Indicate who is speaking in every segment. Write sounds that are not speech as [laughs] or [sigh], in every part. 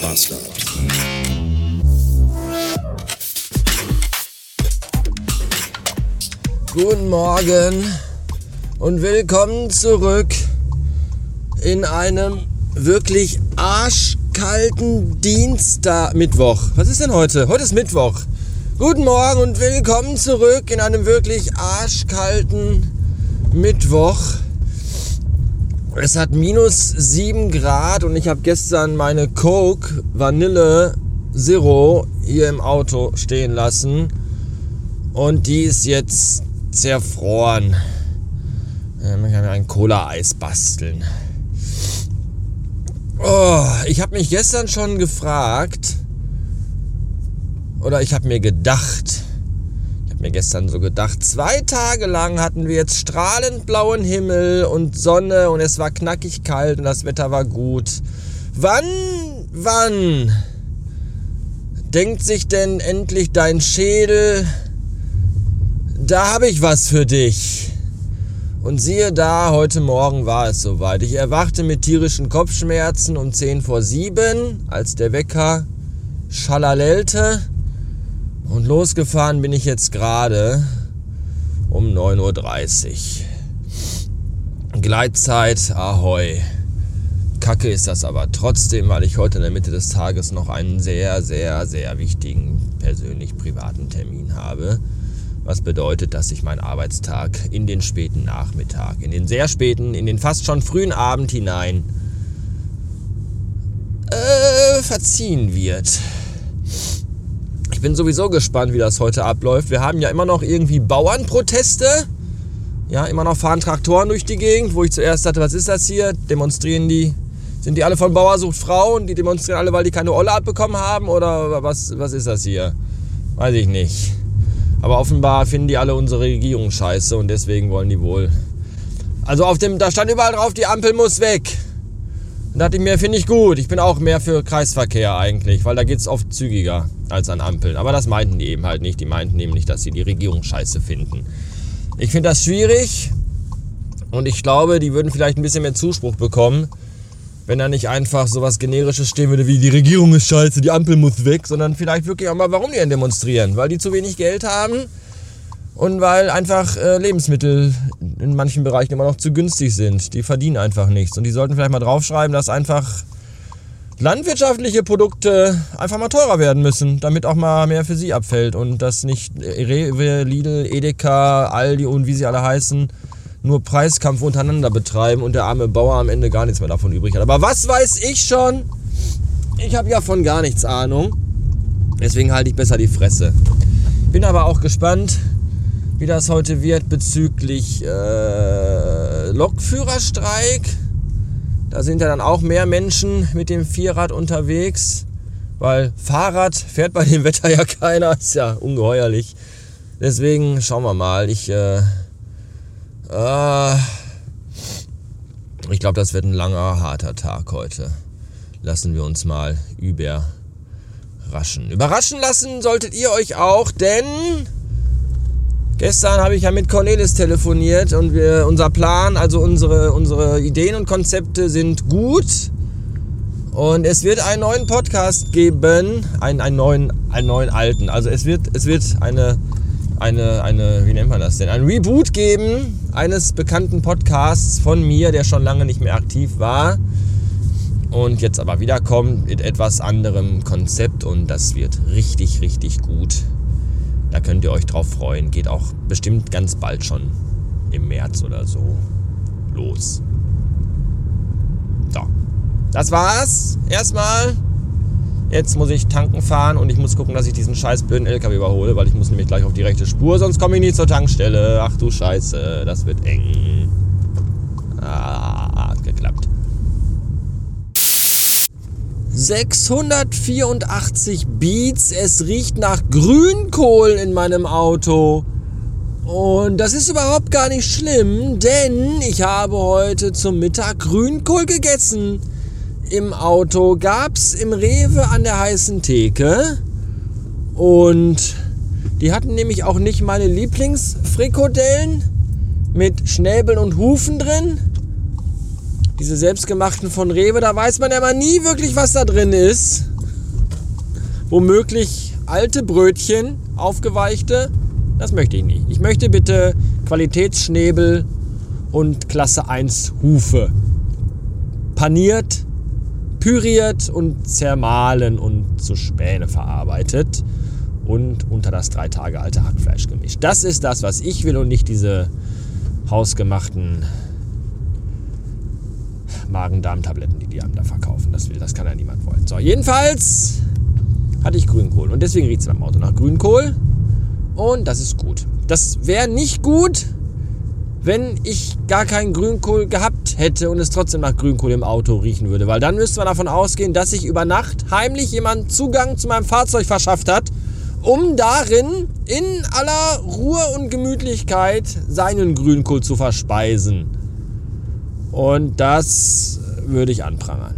Speaker 1: Bastard.
Speaker 2: Guten Morgen und willkommen zurück in einem wirklich arschkalten Dienstag, Mittwoch. Was ist denn heute? Heute ist Mittwoch. Guten Morgen und willkommen zurück in einem wirklich arschkalten Mittwoch. Es hat minus 7 Grad und ich habe gestern meine Coke Vanille Zero hier im Auto stehen lassen. Und die ist jetzt zerfroren. Ähm, ich kann mir ein Cola-Eis basteln. Oh, ich habe mich gestern schon gefragt, oder ich habe mir gedacht, mir gestern so gedacht, zwei Tage lang hatten wir jetzt strahlend blauen Himmel und Sonne und es war knackig kalt und das Wetter war gut. Wann, wann denkt sich denn endlich dein Schädel, da habe ich was für dich? Und siehe da, heute Morgen war es soweit. Ich erwachte mit tierischen Kopfschmerzen um 10 vor 7, als der Wecker schalalelte. Und losgefahren bin ich jetzt gerade um 9.30 Uhr. Gleitzeit, ahoi. Kacke ist das aber trotzdem, weil ich heute in der Mitte des Tages noch einen sehr, sehr, sehr wichtigen persönlich privaten Termin habe. Was bedeutet, dass ich meinen Arbeitstag in den späten Nachmittag, in den sehr späten, in den fast schon frühen Abend hinein äh, verziehen wird. Ich bin sowieso gespannt, wie das heute abläuft. Wir haben ja immer noch irgendwie Bauernproteste. Ja, immer noch fahren Traktoren durch die Gegend, wo ich zuerst dachte, was ist das hier? Demonstrieren die? Sind die alle von Bauer sucht Frau und die demonstrieren alle, weil die keine Olle abbekommen haben? Oder was, was ist das hier? Weiß ich nicht. Aber offenbar finden die alle unsere Regierung scheiße und deswegen wollen die wohl. Also auf dem, da stand überall drauf, die Ampel muss weg. Dachte ich mir, finde ich gut. Ich bin auch mehr für Kreisverkehr eigentlich, weil da geht es oft zügiger als an Ampeln. Aber das meinten die eben halt nicht. Die meinten nämlich, dass sie die Regierung scheiße finden. Ich finde das schwierig und ich glaube, die würden vielleicht ein bisschen mehr Zuspruch bekommen, wenn da nicht einfach sowas Generisches stehen würde wie die Regierung ist scheiße, die Ampel muss weg, sondern vielleicht wirklich auch mal, warum die denn demonstrieren? Weil die zu wenig Geld haben und weil einfach äh, Lebensmittel in manchen Bereichen immer noch zu günstig sind. Die verdienen einfach nichts und die sollten vielleicht mal draufschreiben, dass einfach landwirtschaftliche Produkte einfach mal teurer werden müssen, damit auch mal mehr für sie abfällt und dass nicht Rewe, Lidl, Edeka, Aldi und wie sie alle heißen, nur Preiskampf untereinander betreiben und der arme Bauer am Ende gar nichts mehr davon übrig hat. Aber was weiß ich schon? Ich habe ja von gar nichts Ahnung. Deswegen halte ich besser die Fresse. Bin aber auch gespannt, wie das heute wird bezüglich äh, Lokführerstreik. Da sind ja dann auch mehr Menschen mit dem Vierrad unterwegs, weil Fahrrad fährt bei dem Wetter ja keiner, ist ja ungeheuerlich. Deswegen schauen wir mal. Ich, äh, äh, ich glaube, das wird ein langer, harter Tag heute. Lassen wir uns mal überraschen. Überraschen lassen solltet ihr euch auch, denn Gestern habe ich ja mit Cornelis telefoniert und wir, unser Plan, also unsere, unsere Ideen und Konzepte sind gut. Und es wird einen neuen Podcast geben, einen, einen, neuen, einen neuen alten. Also es wird, es wird eine, eine, eine, wie nennt man das denn? Ein Reboot geben eines bekannten Podcasts von mir, der schon lange nicht mehr aktiv war. Und jetzt aber wiederkommt mit etwas anderem Konzept und das wird richtig, richtig gut. Da könnt ihr euch drauf freuen. Geht auch bestimmt ganz bald schon im März oder so los. So, das war's. Erstmal. Jetzt muss ich tanken fahren und ich muss gucken, dass ich diesen scheiß blöden LKW überhole, weil ich muss nämlich gleich auf die rechte Spur, sonst komme ich nicht zur Tankstelle. Ach du Scheiße, das wird eng. Ah, hat geklappt. 684 Beats. Es riecht nach Grünkohl in meinem Auto. Und das ist überhaupt gar nicht schlimm, denn ich habe heute zum Mittag Grünkohl gegessen. Im Auto gab's im Rewe an der heißen Theke. Und die hatten nämlich auch nicht meine Lieblingsfrikodellen mit Schnäbeln und Hufen drin, diese selbstgemachten von Rewe, da weiß man ja mal nie wirklich, was da drin ist. womöglich alte Brötchen, aufgeweichte. Das möchte ich nicht. Ich möchte bitte Qualitätsschnäbel und Klasse 1 Hufe. Paniert, püriert und zermahlen und zu Späne verarbeitet und unter das drei Tage alte Hackfleisch gemischt. Das ist das, was ich will und nicht diese hausgemachten Magen-Darm-Tabletten, die die einem da verkaufen. Das will, das kann ja niemand wollen. So, jedenfalls hatte ich Grünkohl und deswegen riecht es beim Auto nach Grünkohl und das ist gut. Das wäre nicht gut, wenn ich gar keinen Grünkohl gehabt hätte und es trotzdem nach Grünkohl im Auto riechen würde. Weil dann müsste man davon ausgehen, dass sich über Nacht heimlich jemand Zugang zu meinem Fahrzeug verschafft hat, um darin in aller Ruhe und Gemütlichkeit seinen Grünkohl zu verspeisen. Und das würde ich anprangern.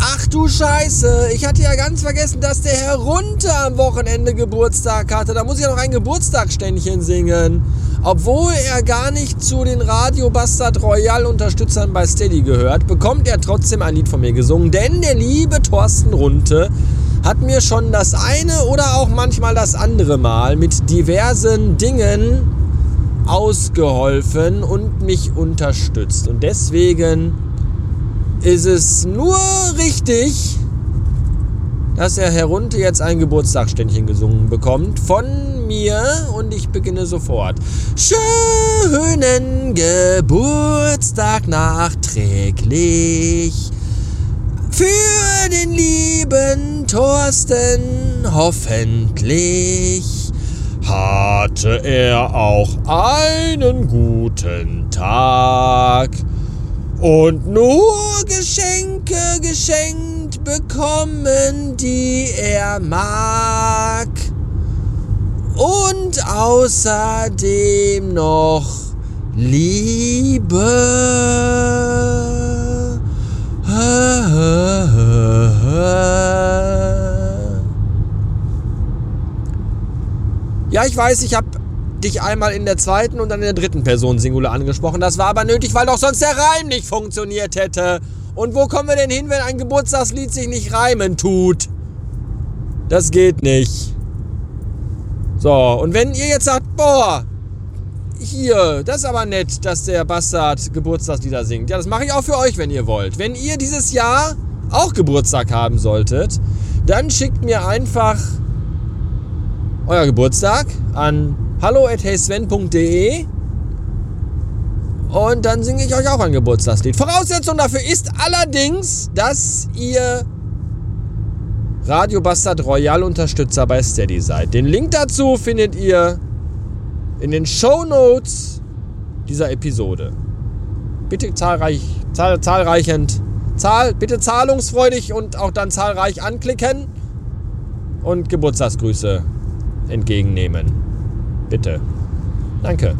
Speaker 2: Ach du Scheiße, ich hatte ja ganz vergessen, dass der Herr Runter am Wochenende Geburtstag hatte. Da muss ich ja noch ein Geburtstagsständchen singen. Obwohl er gar nicht zu den Radio Bastard Royal Unterstützern bei Steady gehört, bekommt er trotzdem ein Lied von mir gesungen. Denn der liebe Thorsten Runte hat mir schon das eine oder auch manchmal das andere Mal mit diversen Dingen ausgeholfen und mich unterstützt. Und deswegen ist es nur richtig, dass er herunter jetzt ein Geburtstagsständchen gesungen bekommt von mir und ich beginne sofort. Schönen Geburtstag nachträglich für den lieben Thorsten hoffentlich hatte er auch einen guten Tag und nur Geschenke geschenkt bekommen, die er mag. Und außerdem noch Liebe. [laughs] Ja, ich weiß, ich habe dich einmal in der zweiten und dann in der dritten Person Singular angesprochen. Das war aber nötig, weil doch sonst der Reim nicht funktioniert hätte. Und wo kommen wir denn hin, wenn ein Geburtstagslied sich nicht reimen tut? Das geht nicht. So, und wenn ihr jetzt sagt, boah, hier, das ist aber nett, dass der Bastard Geburtstagslieder singt. Ja, das mache ich auch für euch, wenn ihr wollt. Wenn ihr dieses Jahr auch Geburtstag haben solltet, dann schickt mir einfach euer Geburtstag an hallo.heysven.de und dann singe ich euch auch ein Geburtstagslied. Voraussetzung dafür ist allerdings, dass ihr Radio Bastard Royal Unterstützer bei Steady seid. Den Link dazu findet ihr in den Show Notes dieser Episode. Bitte zahlreich, zahl, zahlreichend, zahl, bitte zahlungsfreudig und auch dann zahlreich anklicken und Geburtstagsgrüße entgegennehmen. Bitte. Danke.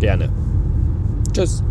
Speaker 2: Gerne. Tschüss.